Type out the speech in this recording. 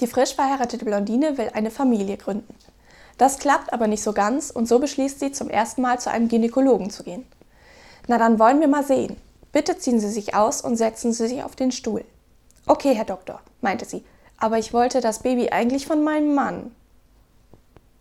Die frisch verheiratete Blondine will eine Familie gründen. Das klappt aber nicht so ganz und so beschließt sie, zum ersten Mal zu einem Gynäkologen zu gehen. Na dann wollen wir mal sehen. Bitte ziehen Sie sich aus und setzen Sie sich auf den Stuhl. Okay, Herr Doktor, meinte sie, aber ich wollte das Baby eigentlich von meinem Mann.